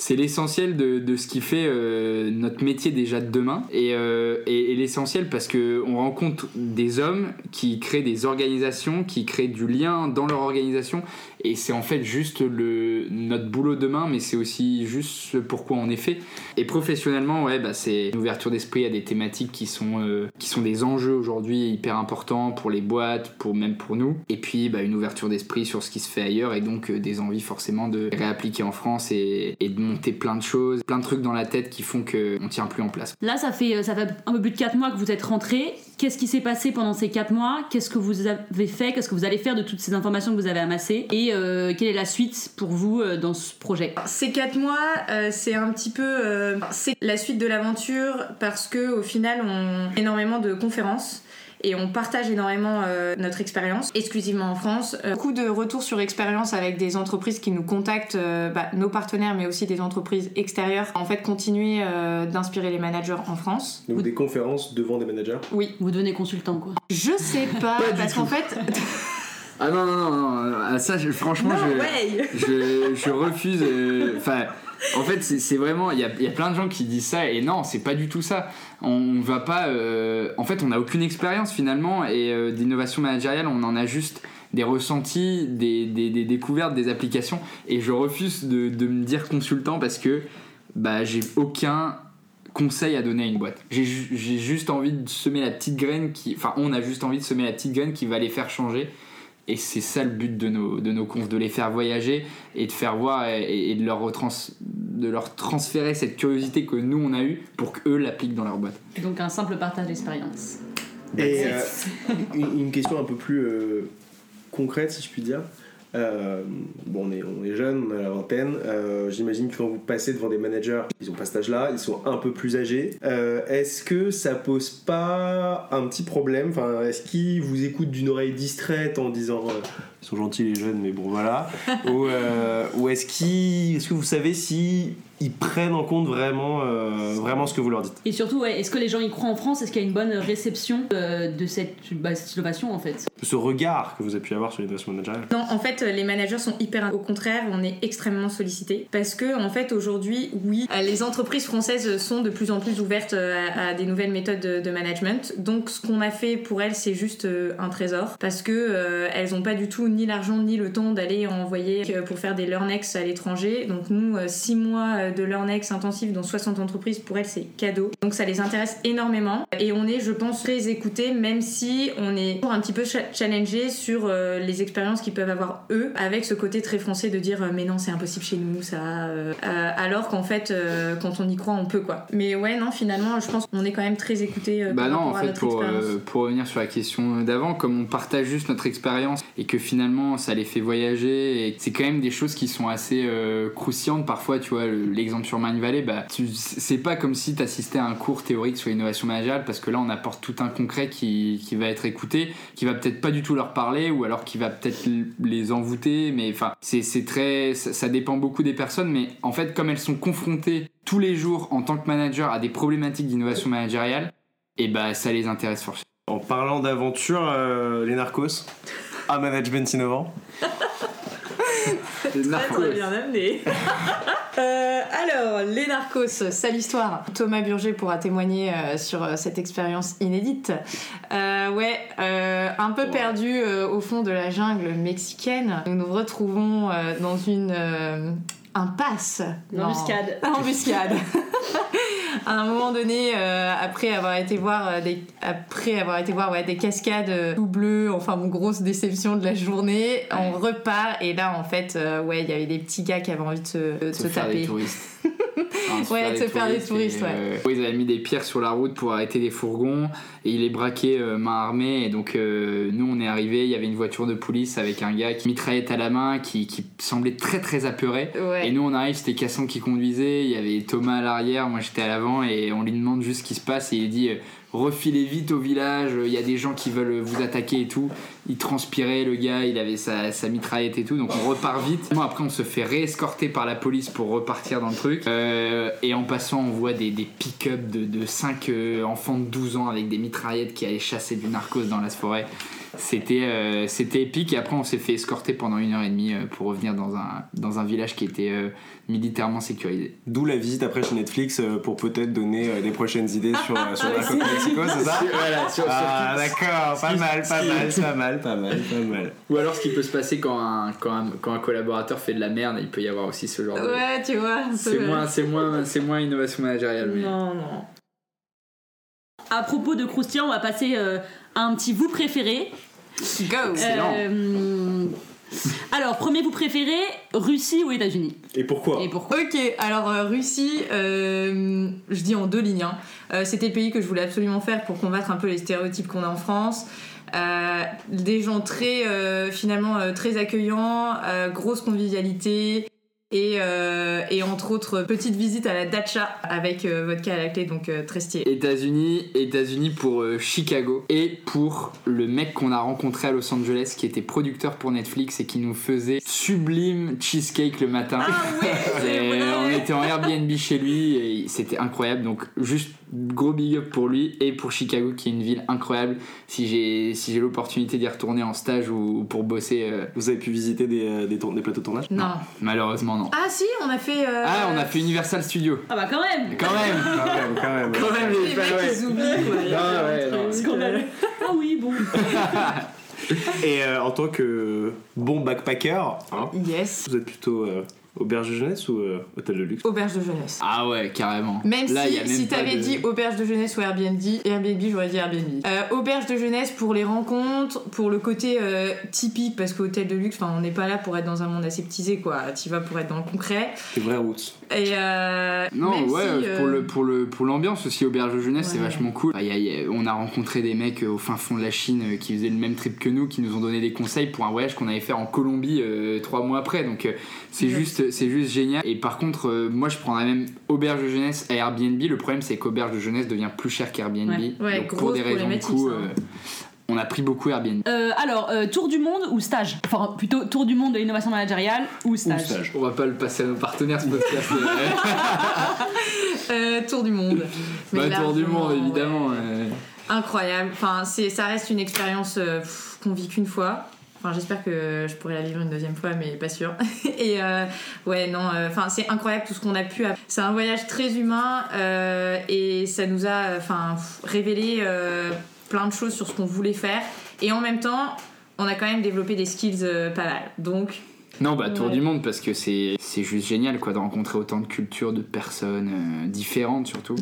c'est l'essentiel de, ce qui fait euh, notre métier déjà de demain. Et, euh, et l'essentiel parce que on rencontre des hommes qui créent des organisations qui créent du lien dans leur organisation et c'est en fait juste le notre boulot demain mais c'est aussi juste ce pourquoi on est fait. Et professionnellement ouais bah c'est une ouverture d'esprit à des thématiques qui sont euh, qui sont des enjeux aujourd'hui hyper importants pour les boîtes pour même pour nous. Et puis bah, une ouverture d'esprit sur ce qui se fait ailleurs et donc euh, des envies forcément de réappliquer en France et, de monter plein de choses plein de trucs dans la tête qui font que on tient plus en place. Là, ça fait, ça fait un peu plus de 4 mois que vous êtes rentré. Qu'est-ce qui s'est passé pendant ces 4 mois Qu'est-ce que vous avez fait Qu'est-ce que vous allez faire de toutes ces informations que vous avez amassées Et euh, quelle est la suite pour vous euh, dans ce projet? Ces quatre mois, euh, c'est un petit peu la suite de l'aventure parce que au final, on a énormément de conférences et on partage énormément euh, notre expérience, exclusivement en France. Euh, beaucoup de retours sur expérience avec des entreprises qui nous contactent, euh, bah, nos partenaires, mais aussi des entreprises extérieures. En fait, continuer euh, d'inspirer les managers en France. Donc des conférences devant des managers? Oui, Vous devenez consultant, quoi. je sais pas, parce qu'en fait, ah non non non, non ah, ça je- franchement no je je, je refuse. euh, Enfin, en fait, c'est vraiment. Il y y a plein de gens qui disent ça, et non, c'est pas du tout ça. On va pas. euh, en fait, on n'a aucune expérience finalement, et euh, d'innovation managériale, on en a juste des ressentis, des, des, des découvertes, des applications, et je refuse de, de me dire consultant parce que bah, j'ai aucun conseil à donner à une boîte. J'ai juste envie de semer la petite graine qui. Enfin, on a juste envie de semer la petite graine qui va les faire changer. Et c'est ça le but de nos, de nos confs, de les faire voyager et de faire voir et, et de, leur retrans- de leur transférer cette curiosité que nous on a eue pour qu'eux l'appliquent dans leur boîte. Donc un simple partage d'expérience. Et euh, une, une question un peu plus euh, concrète, si je puis dire. Euh, bon, on est, on est jeune, on a la vingtaine. Euh, J'imagine que quand vous passez devant des managers, ils ont pas cet âge-là, ils sont un peu plus âgés. Euh, est-ce que ça pose pas un petit problème? Enfin, est-ce qu'ils vous écoutent d'une oreille distraite en disant ils sont gentils les jeunes, mais bon voilà Ou, euh, ou est-ce qu'ils, est-ce que vous savez si ils prennent en compte vraiment, euh, vraiment ce que vous leur dites? Et surtout, ouais, est-ce que les gens y croient en France? Est-ce qu'il y a une bonne réception euh, de cette, bah, cette innovation en fait? Ce regard que vous avez pu avoir sur l'innovation managériale Non, en fait, les managers sont hyper. Au contraire, on est extrêmement sollicités. Parce que, en fait, aujourd'hui, oui, euh, les entreprises françaises sont de plus en plus ouvertes à, à des nouvelles méthodes de, de management. Donc, ce qu'on a fait pour elles, c'est juste un trésor. Parce que euh, elles n'ont pas du tout ni l'argent ni le temps d'aller envoyer euh, pour faire des learnex à l'étranger. Donc, nous, 6 mois euh, de learnex intensif dans 60 entreprises, pour elles, c'est cadeau. Donc, ça les intéresse énormément. Et on est, je pense, très écoutés, même si on est toujours un petit peu cha- challengé sur euh, les expériences qu'ils peuvent avoir eux, avec ce côté très français de dire euh, mais non, c'est impossible chez nous, ça. euh, euh, alors qu'en fait, euh, quand on y croit, on peut quoi. Mais ouais, non, finalement, je pense qu'on est quand même très écoutés euh, Bah non, en fait, pour, euh, pour revenir sur la question d'avant, comme on partage juste notre expérience et que finalement finalement ça les fait voyager et c'est quand même des choses qui sont assez euh, croustillantes parfois tu vois le- l'exemple sur Mind Valley bah c'est pas comme si tu assistais à un cours théorique sur l'innovation managériale parce que là on apporte tout un concret qui, qui va être écouté qui va peut-être pas du tout leur parler ou alors qui va peut-être les envoûter mais enfin c'est très ça, ça dépend beaucoup des personnes mais en fait comme elles sont confrontées tous les jours en tant que manager à des problématiques d'innovation managériale et bah ça les intéresse forcément En parlant d'aventure, euh, les narcos? À management innovant. Très bien amené. Euh, alors, les narcos, sale histoire. Thomas Burger pourra témoigner euh, sur euh, cette expérience inédite. Euh, ouais, euh, un peu perdu euh, au fond de la jungle mexicaine, nous nous retrouvons euh, dans une euh, impasse. Une embuscade. Embuscade. à un moment donné, euh, après avoir été voir euh, des, après avoir été voir ouais, des cascades euh, tout bleues, enfin mon grosse déception de la journée, on repart et là en fait, euh, ouais, il y avait des petits gars qui avaient envie de se, de se se faire taper. des touristes. Ouais, de se faire des touristes, et, euh, ils avaient mis des pierres sur la route pour arrêter les fourgons et ils les braquaient euh, main armée. Et donc, euh, nous, on est arrivés, il y avait une voiture de police avec un gars qui mitraillait à la main, qui, qui semblait très très apeuré. Ouais. Et nous, on arrive, c'était Cassandre qui conduisait, il y avait Thomas à l'arrière, moi j'étais à l'avant, et on lui demande juste ce qui se passe, et il dit refilez vite au village, il y a des gens qui veulent vous attaquer et tout. Il transpirait, le gars, il avait sa, mitraillette et tout, donc on repart vite. Après, on se fait réescorter par la police pour repartir dans le truc. Euh, et en passant, on voit des, pick-up de, de 5 enfants de 12 ans avec des mitraillettes qui allaient chasser du narcos dans la forêt. C'était euh, c'était épique et après on s'est fait escorter pendant une heure et demie euh, pour revenir dans un, dans un village qui était euh, militairement sécurisé. D'où la visite après chez Netflix pour peut-être donner euh, des prochaines idées sur, sur Narcos Mexico, c'est ça? Voilà, sur- Ah d'accord, pas mal, pas mal, pas mal, pas mal, pas mal. Ou alors ce qui peut se passer quand un, quand un, quand un collaborateur fait de la merde, il peut y avoir aussi ce genre de... Ouais, tu vois. C'est moins, c'est moins, c'est moins innovation managériale. mais- Non, non. À propos de croustillant, on va passer euh, à un petit vous préféré. Go. Euh, alors, premier vous préféré, Russie ou États-Unis? Et pourquoi? Et pourquoi? Ok, alors euh, Russie, euh, je dis en deux lignes. hein. Euh, C'était le pays que je voulais absolument faire pour combattre un peu les stéréotypes qu'on a en France. Euh, des gens très, euh, finalement, euh, très accueillants, euh, grosse convivialité. Et, euh, et entre autres, petite visite à la dacha avec euh, vodka à la clé, donc euh, très stylé. États-Unis, États-Unis pour euh, Chicago et pour le mec qu'on a rencontré à Los Angeles qui était producteur pour Netflix et qui nous faisait sublime cheesecake le matin. Et on était en Airbnb chez lui et c'était incroyable. Donc juste gros big up pour lui et pour Chicago qui est une ville incroyable. Si j'ai si j'ai l'opportunité d'y retourner en stage ou, ou pour bosser, euh, Vous avez pu visiter des, des, plateaux de tournage? Non. malheureusement non. Ah si, on a fait... euh, Ah, on a fait Universal Studios. Ah bah quand même Quand même. Quand même, quand même. Quand même Les les mecs, ouais. ils oublient, quoi. Il y a Ah un ouais, non. truc, euh, Ah oui, bon. Et euh, en tant que bon backpacker, hein, Yes. vous êtes plutôt euh, auberge de jeunesse ou euh, hôtel de luxe? Auberge de jeunesse. Ah ouais, carrément. Même Là, y a si, même si t'avais de- dit auberge de jeunesse ou Airbnb, Airbnb, j'aurais dit Airbnb. Euh, auberge de jeunesse pour les rencontres, pour le côté euh, typique, parce qu'hôtel de luxe, enfin, on n'est pas là pour être dans un monde aseptisé, quoi. Tu vas pour être dans le concret. Les vraies routes. Et euh, Non, même ouais, si, euh, pour le pour le pour l'ambiance aussi auberge de jeunesse, c'est vachement cool. Y a- y a- on a rencontré des mecs au fin fond de la Chine qui faisaient le même trip que nous, qui nous ont donné des conseils pour un voyage qu'on avait fait en Colombie euh, trois mois après. Donc euh, c'est juste c'est juste génial. Et par contre, euh, moi je prendrais même auberge de jeunesse à Airbnb. Le problème c'est qu'auberge de jeunesse devient plus cher qu'Airbnb. Ouais. Ouais, Donc pour des raisons de coût, euh, on a pris beaucoup Airbnb. Euh, alors, euh, tour du monde ou stage? Enfin, plutôt tour du monde de l'innovation managériale ou stage, stage. On va pas le passer à nos partenaires ce podcast. euh, tour du monde. Mais bah, tour du monde évidemment. ouais. euh. Incroyable. Enfin, ça reste une expérience euh, qu'on vit qu'une fois. Enfin, j'espère que je pourrai la vivre une deuxième fois, mais pas sûr. Et euh, ouais, non, euh, enfin, c'est incroyable tout ce qu'on a pu. C'est un voyage très humain euh, et ça nous a, enfin, révélé euh, plein de choses sur ce qu'on voulait faire. Et en même temps, on a quand même développé des skills euh, pas mal. Donc, Non, bah tour Ouais. du monde parce que c'est c'est juste génial quoi de rencontrer autant de cultures, de personnes euh, différentes surtout.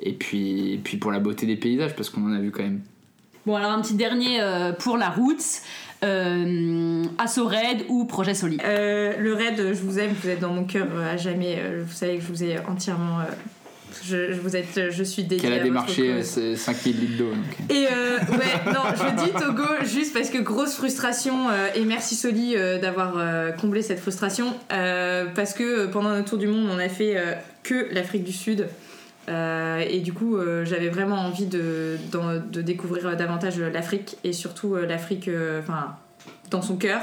Et puis, et puis pour la beauté des paysages parce qu'on en a vu quand même. Bon, alors un petit dernier euh, pour la route. Euh, Asso Raid ou Projet Soli euh, le raid, je vous aime, vous êtes dans mon cœur euh, à jamais. Euh, vous savez que je vous ai entièrement Je, je- vous êtes, je suis dédiée Qu'elle a démarché cause. euh, 5000 litres d'eau. Et euh, ouais, non, je dis Togo juste parce que grosse frustration euh, et merci Soli euh, d'avoir euh, comblé cette frustration euh, parce que pendant notre tour du monde on a fait euh, que l'Afrique du Sud Euh, et du coup euh, j'avais vraiment envie de, de découvrir davantage l'Afrique et surtout euh, l'Afrique euh, enfin dans son cœur.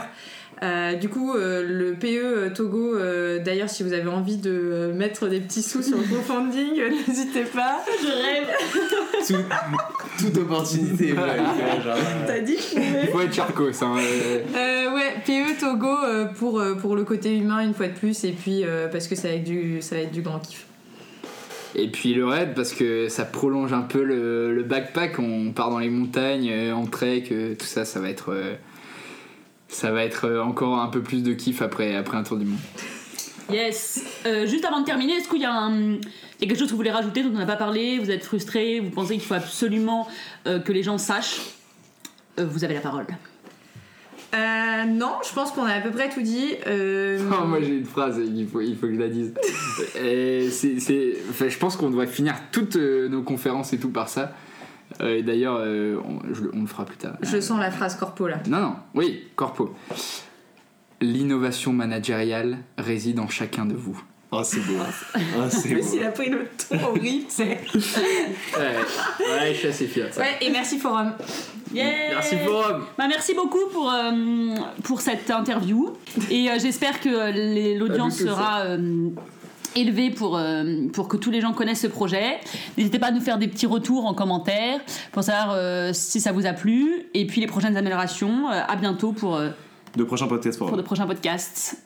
Euh, du coup, euh, le PE Togo, euh, d'ailleurs, si vous avez envie de euh, mettre des petits sous sur le crowdfunding, euh, n'hésitez pas. Je rêve. Tout- toute opportunité. ouais, ouais, genre, euh, T'as dit que Faut être Charcos. Hein, euh, Euh, ouais, PE Togo euh, pour, euh, pour le côté humain une fois de plus et puis euh, parce que ça va, être du, ça va être du grand kiff. Et puis le raid, parce que ça prolonge un peu le, backpack. On part dans les montagnes, euh, en trek, euh, tout ça, ça va être. euh, ça va être encore un peu plus de kiff après, après un tour du monde. Yes. Juste avant de terminer, est-ce qu'il y a, quelque chose que vous voulez rajouter dont on n'a pas parlé? Vous êtes frustré Vous pensez qu'il faut absolument que les gens sachent? Vous avez la parole. Euh, non, je pense qu'on a à peu près tout dit. Euh, Oh, moi j'ai une phrase, il faut, il faut que je la dise. Et c'est, c'est- enfin, je pense qu'on devrait finir toutes euh, nos conférences et tout par ça. Euh, et d'ailleurs, euh, on, je on le fera plus tard. je sens la phrase corpo là. Non, non, oui, Corpo. L'innovation managériale réside en chacun de vous. Oh, c'est beau. Oh, c'est Mais beau. s'il a pris le ton horrible, c'est. Ouais, ouais, je suis assez fier de ça. Ouais, et merci Forum. Yeah Merci Forum Bah, merci beaucoup pour, euh, pour cette interview. Et euh, j'espère que l'audience tout, sera euh, élevée pour, euh, pour que tous les gens connaissent ce projet. N'hésitez pas à nous faire des petits retours en commentaire pour savoir euh, si ça vous a plu. Et puis les prochaines améliorations. Euh, à bientôt pour, euh, De prochains podcasts pour pour de prochains podcasts.